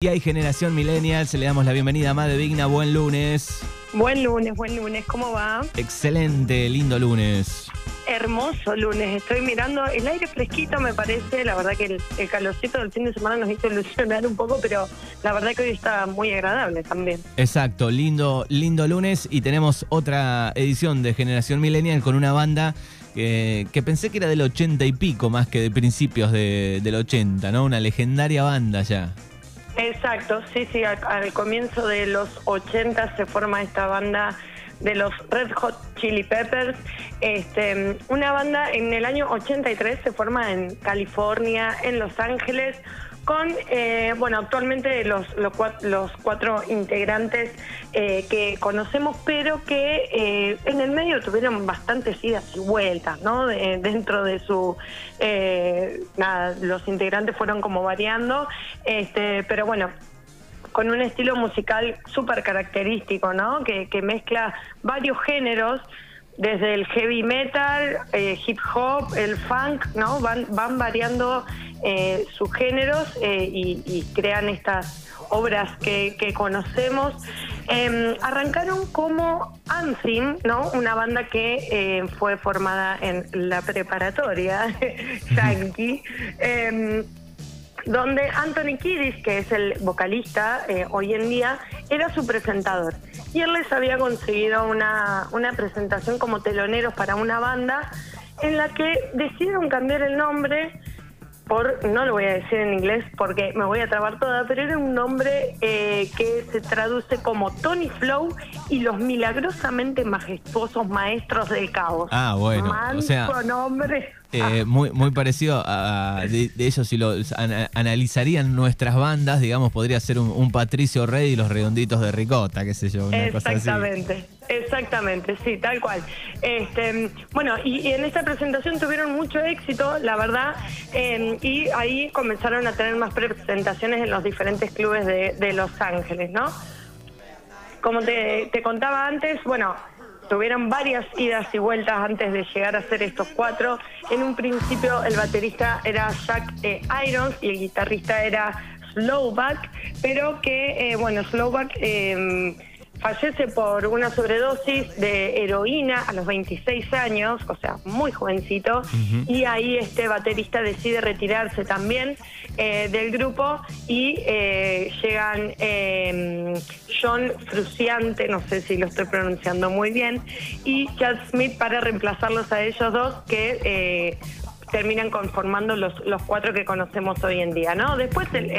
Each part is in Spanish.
Y hay Generación Millennial, se le damos la bienvenida a Made Vigna, buen lunes. Buen lunes, buen lunes, ¿cómo va? Excelente, lindo lunes. Hermoso lunes, estoy mirando el aire fresquito me parece, la verdad que el, el calorcito del fin de semana nos hizo ilusionar un poco, pero la verdad que hoy está muy agradable también. Exacto, lindo, lindo lunes y tenemos otra edición de Generación Millennial con una banda que, que pensé que era del 80 y pico más que de principios de- del 80, ¿no? Una legendaria banda ya. Exacto, sí, sí, al, comienzo de los 80 se forma esta banda de los Red Hot Chili Peppers. Este, una banda en el año 83 se forma en California, en Los Ángeles, con, eh, bueno, actualmente los, los, los cuatro integrantes eh, que conocemos, pero que eh, en el medio tuvieron bastantes idas y vueltas, ¿no? De- dentro de su, eh, nada, los integrantes fueron como variando, este, pero bueno, con un estilo musical súper característico, ¿no? Que mezcla varios géneros, desde el heavy metal, eh, hip hop, el funk, ¿no? Van, van variando eh, sus géneros eh, y, crean estas obras que, conocemos. Eh, arrancaron como Anthem, ¿no? Una banda que eh, fue formada en la preparatoria yankee. Em, donde Anthony Kiddis, que es el vocalista hoy en día, era su presentador. Y él les había conseguido una, una presentación como teloneros para una banda en la que decidieron cambiar el nombre por, no lo voy a decir en inglés porque me voy a trabar toda, pero era un nombre eh, que se traduce como Tony Flow y los milagrosamente majestuosos maestros del caos. Ah, bueno, o sea, nombre. Eh, muy, muy parecido a de, de ellos, si lo ana- analizarían nuestras bandas, digamos, podría ser un, un Patricio Rey y los redonditos de Ricota, qué sé yo, una cosa así. Exactamente, exactamente, sí, tal cual. Este, bueno, y, y en esta presentación tuvieron mucho éxito, la verdad, eh, y ahí comenzaron a tener más presentaciones en los diferentes clubes de, de Los Ángeles, ¿no? Como te, te contaba antes, bueno, tuvieron varias idas y vueltas antes de llegar a ser estos cuatro. En un principio el baterista era Jack eh, Irons y el guitarrista era Slowback, pero que, eh, bueno, Slowback eh, fallece por una sobredosis de heroína a los 26 años, o sea, muy jovencito, y ahí este baterista decide retirarse también eh, del grupo y eh, llegan eh, John Fruciante, no sé si lo estoy pronunciando muy bien, y Chad Smith para reemplazarlos a ellos dos que eh, terminan conformando los, los cuatro que conocemos hoy en día, ¿no? Después el,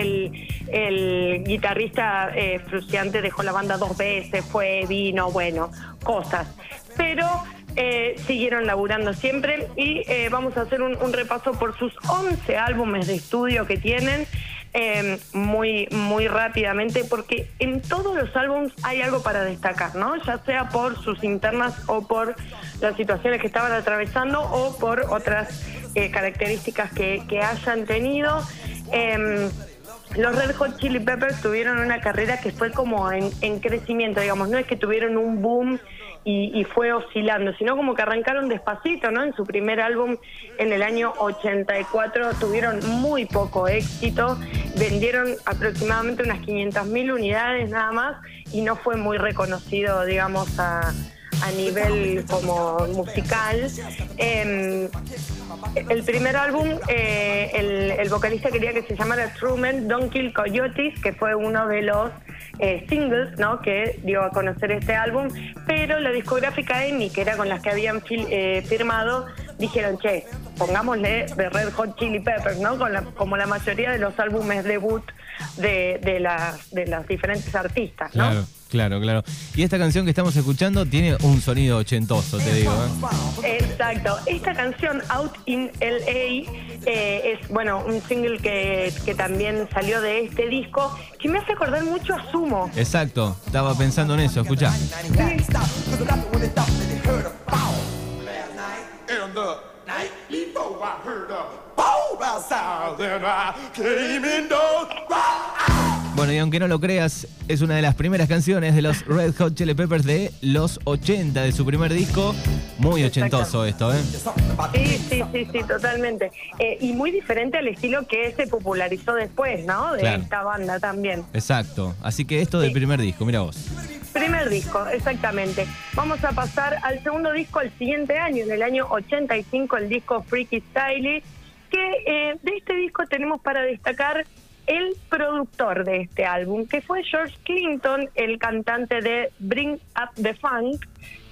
el- guitarrista eh, dejó la banda dos veces, fue, vino, bueno, cosas. Pero eh, siguieron laburando siempre y eh, vamos a hacer un, un repaso por sus 11 álbumes de estudio que tienen. eh, muy muy rápidamente porque en todos los álbumes hay algo para destacar, ¿no? Ya sea por sus internas o por las situaciones que estaban atravesando o por otras eh, características que, hayan tenido. Em, los Red Hot Chili Peppers tuvieron una carrera que fue como en, en crecimiento, digamos, no es que tuvieron un boom y, y fue oscilando, sino como que arrancaron despacito, ¿no? En su primer álbum en el año 84 tuvieron muy poco éxito, vendieron aproximadamente unas 500.000 unidades nada más y no fue muy reconocido, digamos, a, a nivel como musical. Em, el primer álbum, eh, el, el vocalista quería que se llamara Truman Don't Kill Coyotes, que fue uno de los eh, singles ¿no? que dio a conocer este álbum, pero la discográfica EMI, que era con las que habían fil- eh, firmado, dijeron, che, pongámosle de Red Hot Chili Peppers, ¿no? Con la- como la mayoría de los álbumes debut de, de, las, de las diferentes artistas, ¿no? Claro, claro. Y esta canción que estamos escuchando tiene un sonido ochentoso, te digo. ¿eh? Exacto. Esta canción, Out in LA, eh, es bueno un single que, que también salió de este disco, que me hace acordar mucho a Sumo. Exacto, estaba pensando en eso, escuchá. And Bueno, y aunque no lo creas, es una de las primeras canciones de los Red Hot Chili Peppers de los 80, de su primer disco. Muy ochentoso esto, ¿eh? Sí, sí, sí, sí, totalmente. Eh, y muy diferente al estilo que se popularizó después, ¿no? De Claro. esta banda también. Exacto. Así que esto del Sí. primer disco, mira vos. Primer disco, exactamente. Vamos a pasar al segundo disco el siguiente año, en el año 85, el disco Freaky Style, que eh, de este disco tenemos para destacar el productor de este álbum, que fue George Clinton, el cantante de Bring Up the Funk,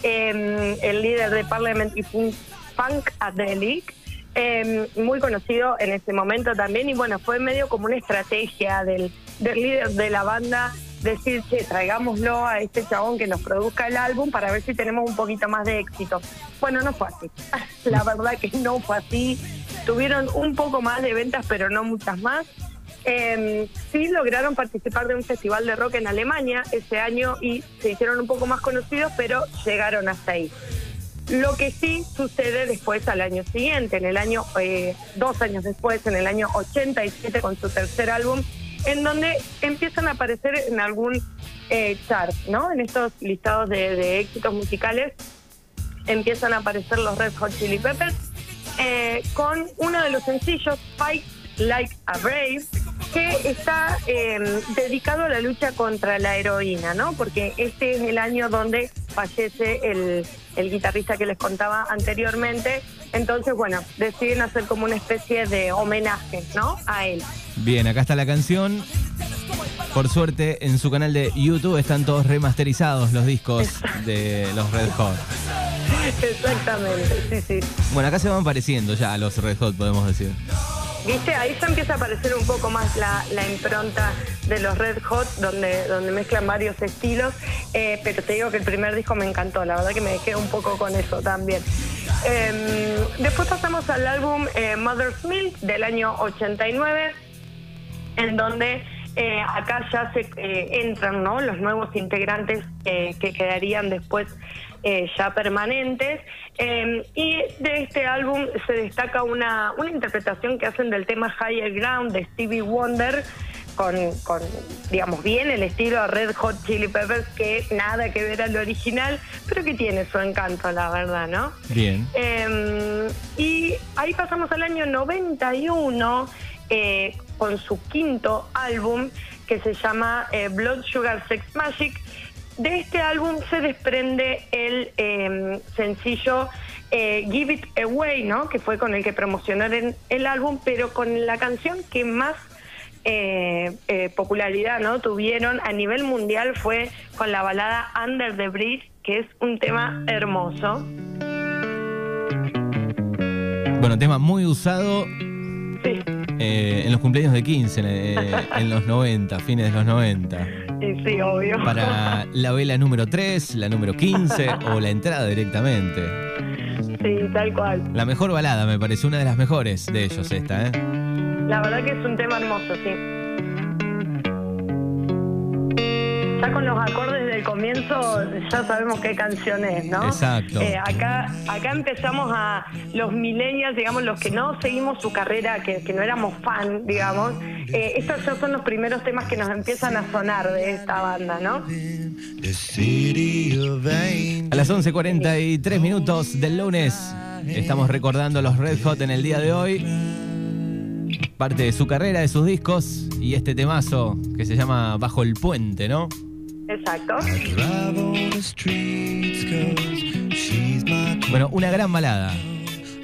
eh, el líder de Parliament y Fun- Funkadelic, eh, muy conocido en ese momento también, y bueno, fue medio como una estrategia del, del líder de la banda decir, che, traigámoslo a este chabón que nos produzca el álbum para ver si tenemos un poquito más de éxito. Bueno, no fue así. La verdad que no fue así. Tuvieron un poco más de ventas, pero no muchas más. Eh, sí lograron participar de un festival de rock en Alemania ese año y se hicieron un poco más conocidos, pero llegaron hasta ahí. Lo que sí sucede después al año siguiente, en el año, eh, dos años después, en el año 87 con su tercer álbum, en donde empiezan a aparecer en algún eh, chart, ¿no? En estos listados de, de éxitos musicales empiezan a aparecer los Red Hot Chili Peppers eh, con uno de los sencillos, Fight Like a Brave, que está eh, dedicado a la lucha contra la heroína, ¿no? Porque este es el año donde fallece el, el guitarrista que les contaba anteriormente. Entonces, bueno, deciden hacer como una especie de homenaje, ¿no? A él. Bien, acá está la canción. Por suerte, en su canal de YouTube están todos remasterizados los discos de los Red Hot. Exactamente, sí, sí. Bueno, acá se van pareciendo ya a los Red Hot, podemos decir. Viste, ahí ya empieza a aparecer un poco más la, la impronta de los Red Hot, donde, donde mezclan varios estilos, eh, pero te digo que el primer disco me encantó, la verdad que me dejé un poco con eso también. Eh, después pasamos al álbum eh, Mother's Milk del año 89, en donde eh, acá ya se eh, entran ¿no? los nuevos integrantes eh, que quedarían después eh, ya permanentes. Eh, y de este álbum se destaca una, una interpretación que hacen del tema Higher Ground de Stevie Wonder. Con, con, digamos, bien el estilo de Red Hot Chili Peppers, que nada que ver al original, pero que tiene su encanto, la verdad, ¿no? Bien. Eh, y ahí pasamos al año 91 eh, con su quinto álbum que se llama eh, Blood Sugar Sex Magic. De este álbum se desprende el eh, sencillo eh, Give It Away, ¿no? que fue con el que promocionaron el álbum, pero con la canción que más eh, popularidad no tuvieron a nivel mundial fue con la balada Under the Bridge, que es un tema hermoso. Bueno, tema muy usado Sí, eh, en los cumpleaños de 15, eh, en los 90, fines de los 90. sí, sí, obvio. Para la vela número 3, la número 15 o la entrada directamente. Sí, tal cual. La mejor balada, me parece, una de las mejores de ellos esta, ¿eh? La verdad que es un tema hermoso, sí. Ya con los acordes del comienzo ya sabemos qué canción es, ¿no? Exacto. Eh, acá, acá empezamos a los millennials, digamos, los que no seguimos su carrera, que, que no éramos fan, digamos. eh, estos ya son los primeros temas que nos empiezan a sonar de esta banda, ¿no? A las 11.43 minutos del lunes estamos recordando a los Red Hot en el día de hoy. Parte de su carrera, de sus discos y este temazo que se llama Bajo el Puente, ¿no? Exacto. Bueno, una gran balada.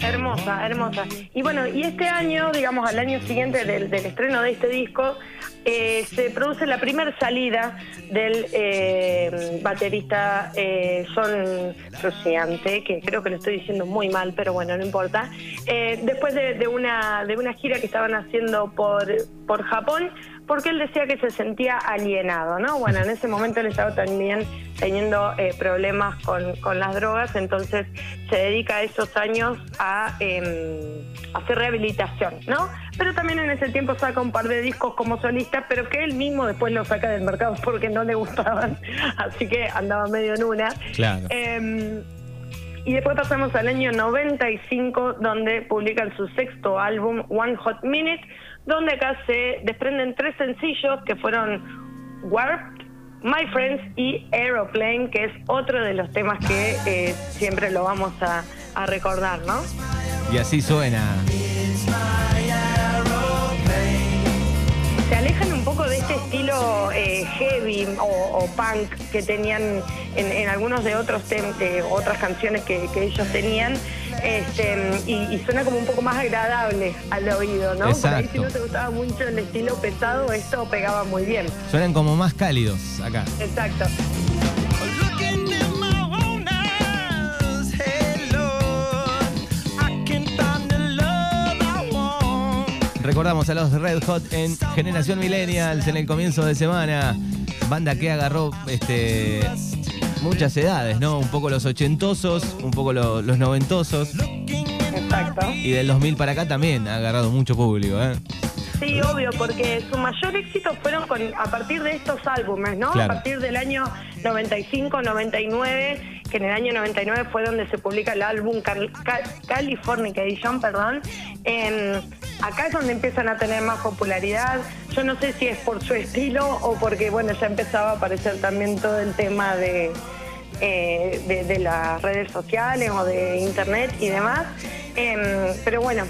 Hermosa, hermosa. Y bueno, y este año, digamos, al año siguiente del, del estreno de este disco, eh, se produce la primera salida del eh, baterista eh, John Frusciante, que creo que lo estoy diciendo muy mal, pero bueno, no importa. Eh, después de, de una, de una gira que estaban haciendo por, por Japón, porque él decía que se sentía alienado, ¿no? Bueno, en ese momento él estaba también teniendo eh, problemas con, con las drogas, entonces se dedica esos años a em, hacer rehabilitación, ¿no? Pero también en ese tiempo saca un par de discos como solista, pero que él mismo después los saca del mercado porque no le gustaban, así que andaba medio en una. Claro. Em, y después pasamos al año 95, donde publican su sexto álbum, One Hot Minute, donde acá se desprenden tres sencillos que fueron Warped, My Friends y Aeroplane, que es otro de los temas que eh, siempre lo vamos a, a recordar, ¿no? Y así suena. se alejan un poco de este estilo eh, heavy o, o punk que tenían en, en algunos de otros tem- de otras canciones que, que ellos tenían este, y, y suena como un poco más agradable al oído, ¿no? Por ahí si Exacto. no te gustaba mucho el estilo pesado, esto pegaba muy bien. Suenan como más cálidos acá. Exacto. Recordamos a los Red Hot en Generación Millennials en el comienzo de semana. Banda que agarró este, muchas edades, ¿no? Un poco los ochentosos, un poco lo- los noventosos. Exacto. Y del 2000 para acá también ha agarrado mucho público, ¿eh? Sí, obvio, porque su mayor éxito fueron con, a partir de estos álbumes, ¿no? Claro. A partir del año 95, 99, que en el año 99 fue donde se publica el álbum Cal- Cal- Californication, perdón. Em, acá es donde empiezan a tener más popularidad. Yo no sé si es por su estilo o porque, bueno, ya empezaba a aparecer también todo el tema de, eh, de, de las redes sociales o de internet y demás. Em, pero bueno,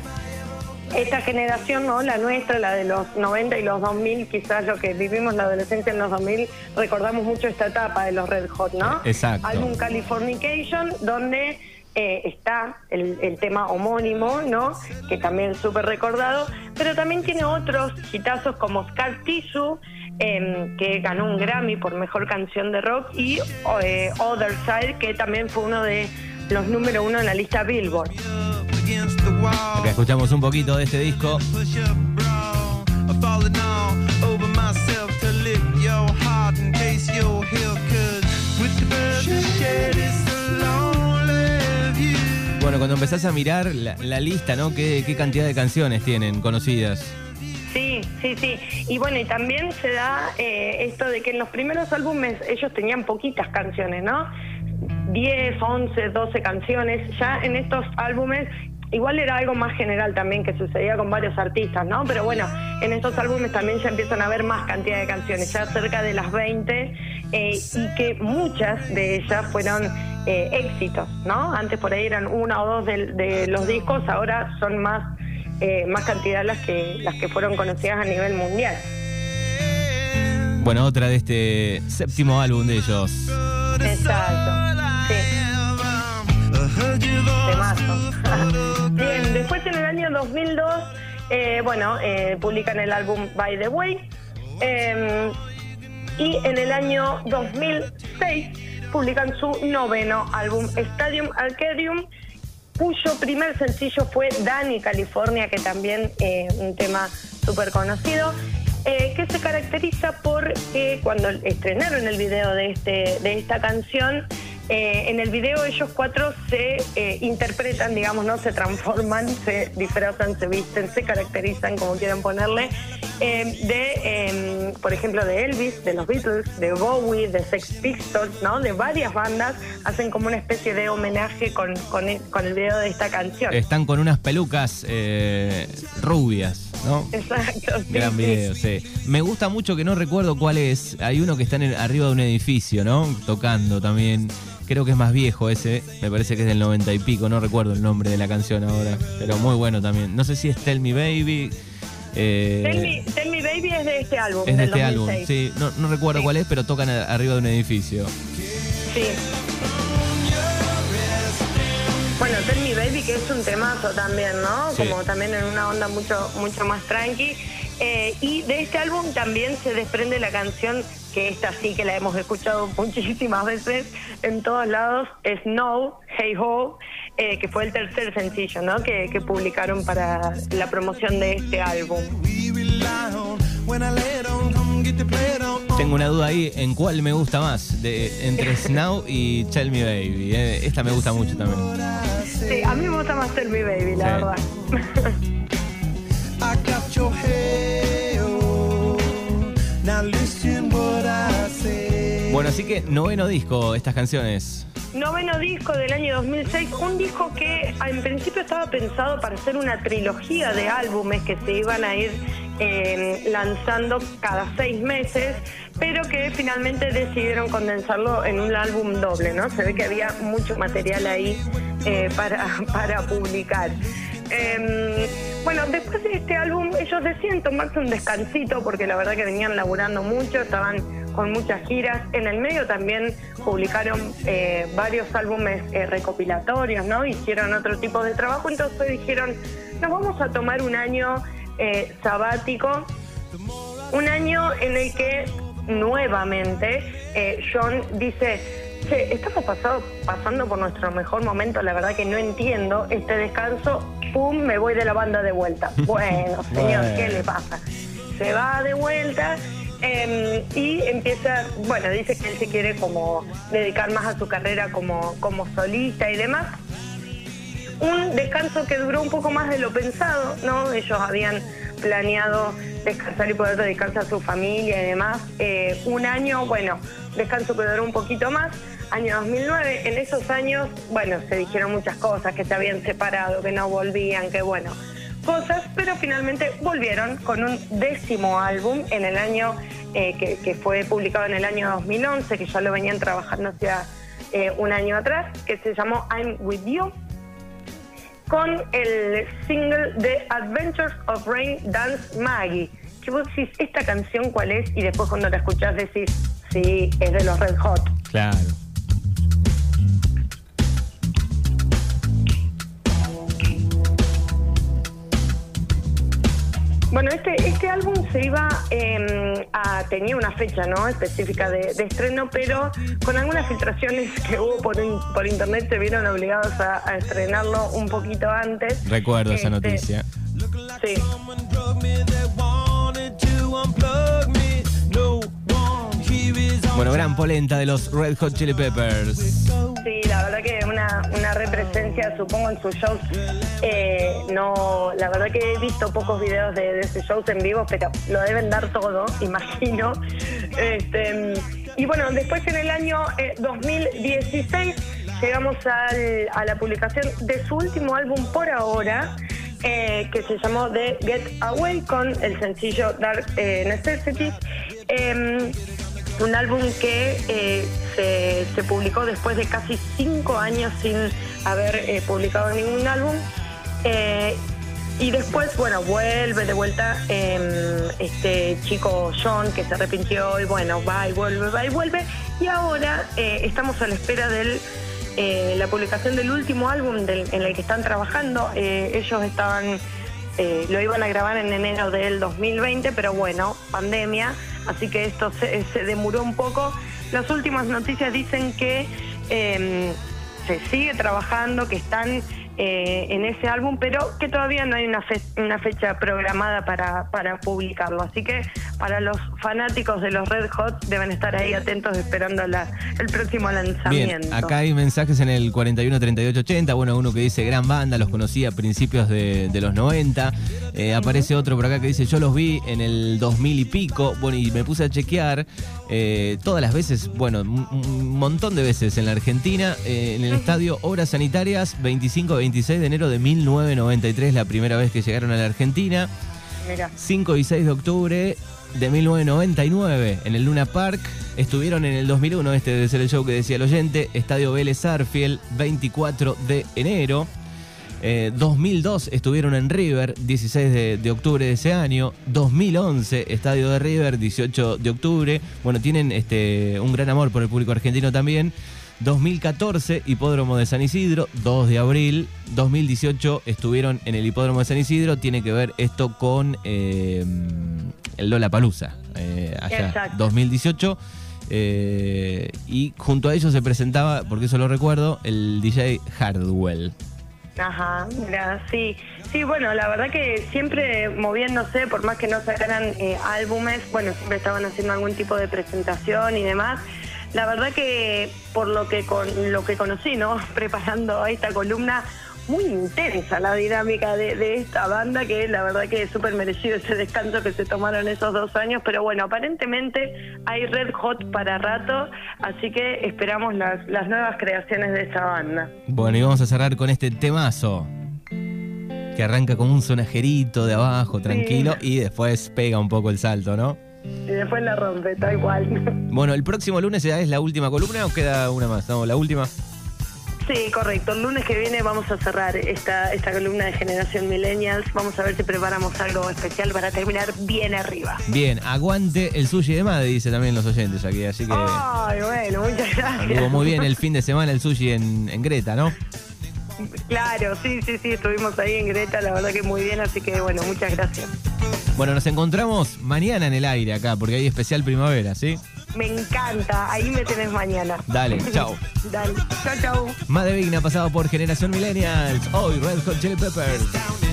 esta generación, ¿no? La nuestra, la de los 90 y los 2000, quizás lo que vivimos la adolescencia en los 2000, recordamos mucho esta etapa de los Red Hot, ¿no? Exacto. Álbum Californication, donde eh, está el, tema homónimo, ¿no? Que también es súper recordado, pero también tiene otros hitazos como Scar Tissue, em, que ganó un Grammy por Mejor Canción de Rock, y eh, Other Side, que también fue uno de los número uno en la lista Billboard. Escuchamos un poquito de este disco. Bueno, cuando empezás a mirar la, lista, ¿no? ¿Qué, ¿Qué cantidad de canciones tienen conocidas? Sí, sí, sí. Y bueno, y también se da eh, esto de que en los primeros álbumes ellos tenían poquitas canciones, ¿no? 10, 11, 12 canciones. Ya en estos álbumes, igual era algo más general también que sucedía con varios artistas, ¿no? Pero bueno, en estos álbumes también ya empiezan a haber más cantidad de canciones, ya cerca de las 20, eh, y que muchas de ellas fueron eh, éxitos, ¿no? Antes por ahí eran una o dos de, de los discos, ahora son más eh, más cantidad las que las que fueron conocidas a nivel mundial. Bueno, otra de este séptimo álbum de ellos. Exacto. Sí, temazo. Bien, después en el año 2002, eh, bueno, publican el álbum By the Way. eh, y en el año 2006 publican su noveno álbum, Stadium Arcadium, cuyo primer sencillo fue Dani, California, que también eh, un tema súper conocido, eh, que se caracteriza por que cuando estrenaron el video de, este, de esta canción, eh, en el video ellos cuatro se eh, interpretan, digamos, no se transforman, se disfrazan, se visten, se caracterizan, como quieran ponerle, eh, de, eh, por ejemplo, de Elvis, de los Beatles, de Bowie, de Sex Pistols, ¿no? De varias bandas, hacen como una especie de homenaje con, con, con el video de esta canción. Están con unas pelucas eh, rubias, ¿no? Exacto. sí, Gran video, sí. Me gusta mucho que no recuerdo cuál es. Hay uno que está en el- arriba de un edificio, ¿no? Tocando también. Creo que es más viejo ese. Me parece que es del 90 y pico. No recuerdo el nombre de la canción ahora. Pero muy bueno también. No sé si es Tell Me Baby. eh, Tell Me, Tell Me Baby es de este álbum, es de del este álbum. 2006. Sí, no, no recuerdo Sí. cuál es, pero tocan arriba de un edificio. Sí. Bueno, Tell Me Baby, que es un temazo también, ¿no? Sí. Como también en una onda mucho, mucho más tranqui. Eh, y de este álbum también se desprende la canción, que esta sí que la hemos escuchado muchísimas veces en todos lados, Snow, Hey Ho, eh, que fue el tercer sencillo, ¿no? Que, que publicaron para la promoción de este álbum. Tengo una duda ahí en cuál me gusta más. De, entre Snow y Tell Me Baby. eh. Esta me gusta mucho también. Sí, a mí me gusta más Tell Me Baby, la Sí. verdad. I got your hey, oh. Now listen what I say. Bueno, así que noveno disco, estas canciones. Noveno disco del año 2006, un disco que en principio estaba pensado para ser una trilogía de álbumes que se iban a ir eh, lanzando cada seis meses, pero que finalmente decidieron condensarlo en un álbum doble, ¿no? Se ve que había mucho material ahí eh, para, para publicar. Em, bueno, después de este álbum ellos deciden tomarse un descansito porque la verdad que venían laburando mucho, estaban con muchas giras. En el medio también publicaron eh, varios álbumes eh, recopilatorios, ¿no? Hicieron otro tipo de trabajo, entonces dijeron, nos vamos a tomar un año eh, sabático, un año en el que nuevamente eh, John dice, Che, estamos pasado- pasando por nuestro mejor momento, la verdad que no entiendo este descanso, pum, me voy de la banda de vuelta. Bueno, señor. ¿qué le pasa? Se va de vuelta eh, y empieza, bueno, dice que él se quiere como dedicar más a su carrera como, como solista y demás. Un descanso que duró un poco más de lo pensado, ¿no? Ellos habían planeado descansar y poder dedicarse a su familia y demás. Eh, un año, bueno, descanso que duró un poquito más. Año 2009, en esos años, bueno, se dijeron muchas cosas, que se habían separado, que no volvían, que bueno, cosas, pero finalmente volvieron con un décimo álbum en el año eh, que, fue publicado en el año 2011, que ya lo venían trabajando hacía eh, un año atrás, que se llamó I'm With You con el single de Adventures of Rain Dance Maggie. Que vos decís, ¿esta canción cuál es? Y después cuando la escuchás decís, sí, es de los Red Hot. Claro. Bueno, este, este álbum se iba eh, a, tenía una fecha ¿no? específica de, de estreno, pero con algunas filtraciones que hubo por, in- por internet se vieron obligados a, a estrenarlo un poquito antes. Recuerdo esa Este, noticia. Sí. Bueno, gran polenta de los Red Hot Chili Peppers. Sí, la verdad que una, una represencia, supongo, en sus shows. Eh, no, la verdad que he visto pocos videos de, de ese shows en vivo, pero lo deben dar todo, imagino. Este, y bueno, después en el año eh, 2016 llegamos al- a la publicación de su último álbum por ahora, eh, que se llamó The Get Away con el sencillo Dark eh, Necessities. Em, un álbum que eh, se, se publicó después de casi cinco años sin haber eh, publicado ningún álbum. Eh, y después, bueno, vuelve de vuelta em, este chico John que se arrepintió y bueno, va y vuelve, va y vuelve. Y ahora eh, estamos a la espera de la publicación del último álbum en el que están trabajando. Eh, ellos estaban eh, lo iban a grabar en enero del 2020, pero bueno, pandemia, así que esto se, se demoró un poco. Las últimas noticias dicen que eh, se sigue trabajando, que están eh, en ese álbum, pero que todavía no hay una, fe- una fecha programada para, para publicarlo. Así que para los fanáticos de los Red Hot deben estar ahí atentos esperando la- el próximo lanzamiento. Bien, acá hay mensajes en el 41 38 80. Bueno, uno que dice gran banda, los conocí a principios de, de los 90. Eh, aparece otro por acá que dice yo los vi en el 2000 y pico. Bueno, y me puse a chequear eh, todas las veces, bueno, un, un montón de veces en la Argentina, eh, en el estadio Obras Sanitarias, 25-26 de enero de 1993, la primera vez que llegaron a la Argentina. Mira. 5 y 6 de octubre de 1999 en el Luna Park. Estuvieron en el 2001, este debe ser el show que decía el oyente, Estadio Vélez Arfiel, 24 de enero. Eh, 2002 estuvieron en River, 16 de, octubre de ese año. 2011, Estadio de River, 18 de octubre. Bueno, tienen este, un gran amor por el público argentino también. 2014, Hipódromo de San Isidro, 2 de abril. 2018 estuvieron en el Hipódromo de San Isidro. Tiene que ver esto con eh, el Lola Palusa. allá, Exacto. 2018. eh, y junto a ellos se presentaba, porque eso lo recuerdo, el DJ Hardwell. Ajá, mira, sí. Sí, bueno, la verdad que siempre moviéndose, por más que no sacaran eh, álbumes, bueno, siempre estaban haciendo algún tipo de presentación y demás. La verdad que por lo que con lo que conocí, ¿no? Preparando esta columna, muy intensa la dinámica de, de esta banda, que la verdad que es súper merecido ese descanso que se tomaron esos dos años, pero bueno, aparentemente hay Red Hot para rato, así que esperamos las, las nuevas creaciones de esta banda. Bueno, y vamos a cerrar con este temazo. Que arranca como un sonajerito de abajo, tranquilo, y después pega un poco el salto, ¿no? Y después la rompe, tal cual. Bueno, el próximo lunes ya es la última columna o queda una más. No, la última. Sí, correcto. El lunes que viene vamos a cerrar esta, esta columna de Generación Millennials. Vamos a ver si preparamos algo especial para terminar bien arriba. Bien, aguante el sushi de Made, dice también los oyentes aquí, así que Ay, bueno, muchas gracias. anduvo muy bien el fin de semana el sushi en, en Greta, ¿no? Claro, sí, sí, sí, estuvimos ahí en Greta, la verdad que muy bien, así que bueno, muchas gracias. Bueno, nos encontramos mañana en el aire acá, porque hay especial primavera, ¿sí? Me encanta, ahí me tenés mañana. Dale, chao. Dale, chao, chao. Made Vigna pasado por Generación Millennials. Hoy Red Hot Chili Peppers.